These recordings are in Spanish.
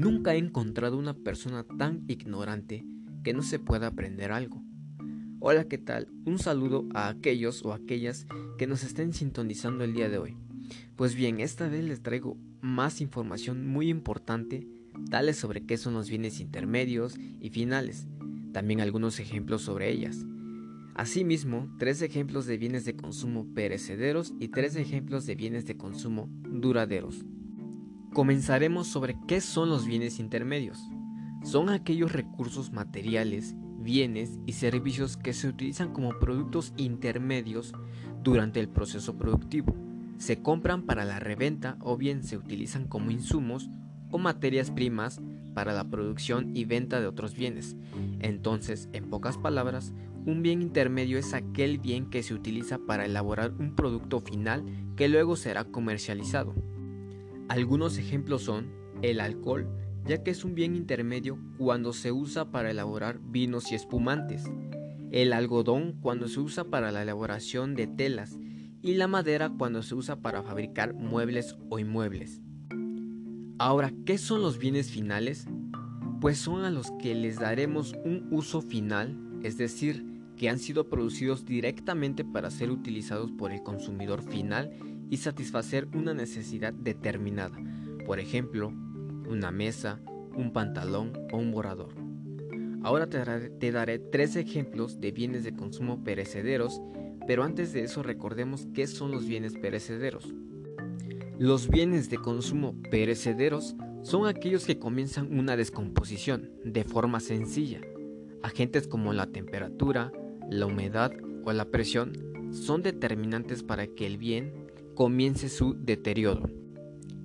Nunca he encontrado una persona tan ignorante que no se pueda aprender algo. Hola, ¿qué tal? Un saludo a aquellos o aquellas que nos estén sintonizando el día de hoy. Pues bien, esta vez les traigo más información muy importante, tales sobre qué son los bienes intermedios y finales, también algunos ejemplos sobre ellas. Asimismo, tres ejemplos de bienes de consumo perecederos y tres ejemplos de bienes de consumo duraderos. Comenzaremos sobre qué son los bienes intermedios. Son aquellos recursos materiales, bienes y servicios que se utilizan como productos intermedios durante el proceso productivo. Se compran para la reventa o bien se utilizan como insumos o materias primas para la producción y venta de otros bienes. Entonces, en pocas palabras, un bien intermedio es aquel bien que se utiliza para elaborar un producto final que luego será comercializado. Algunos ejemplos son el alcohol, ya que es un bien intermedio cuando se usa para elaborar vinos y espumantes, el algodón cuando se usa para la elaboración de telas y la madera cuando se usa para fabricar muebles o inmuebles. Ahora, ¿qué son los bienes finales? Pues son a los que les daremos un uso final, es decir, que han sido producidos directamente para ser utilizados por el consumidor final y satisfacer una necesidad determinada, por ejemplo, una mesa, un pantalón o un borrador. Ahora te daré, tres ejemplos de bienes de consumo perecederos, pero antes de eso recordemos qué son los bienes perecederos. Los bienes de consumo perecederos son aquellos que comienzan una descomposición de forma sencilla. Agentes como la temperatura, la humedad o la presión son determinantes para que el bien comience su deterioro.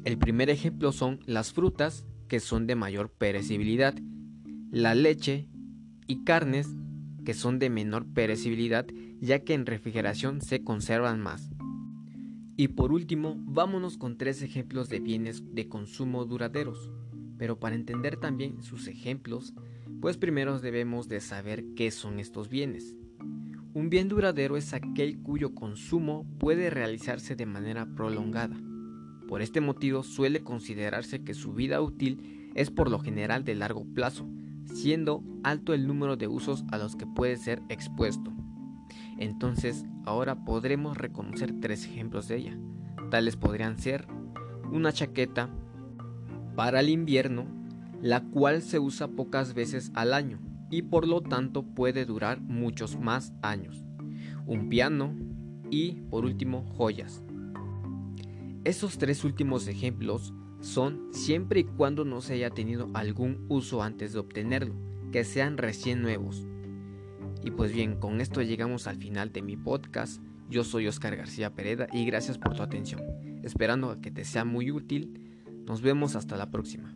El primer ejemplo son las frutas, que son de mayor perecibilidad, la leche y carnes, que son de menor perecibilidad, ya que en refrigeración se conservan más. Y por último, vámonos con tres ejemplos de bienes de consumo duraderos. Pero para entender también sus ejemplos, pues primero debemos de saber qué son estos bienes. Un bien duradero es aquel cuyo consumo puede realizarse de manera prolongada. Por este motivo suele considerarse que su vida útil es por lo general de largo plazo, siendo alto el número de usos a los que puede ser expuesto. Entonces, ahora podremos reconocer tres ejemplos de ella. Tales podrían ser una chaqueta para el invierno, la cual se usa pocas veces al año, y por lo tanto puede durar muchos más años. Un piano y por último joyas. Esos tres últimos ejemplos son siempre y cuando no se haya tenido algún uso antes de obtenerlo, que sean recién nuevos. Y pues bien, con esto llegamos al final de mi podcast. Yo soy Oscar García Pereda y gracias por tu atención. Esperando que te sea muy útil. Nos vemos hasta la próxima.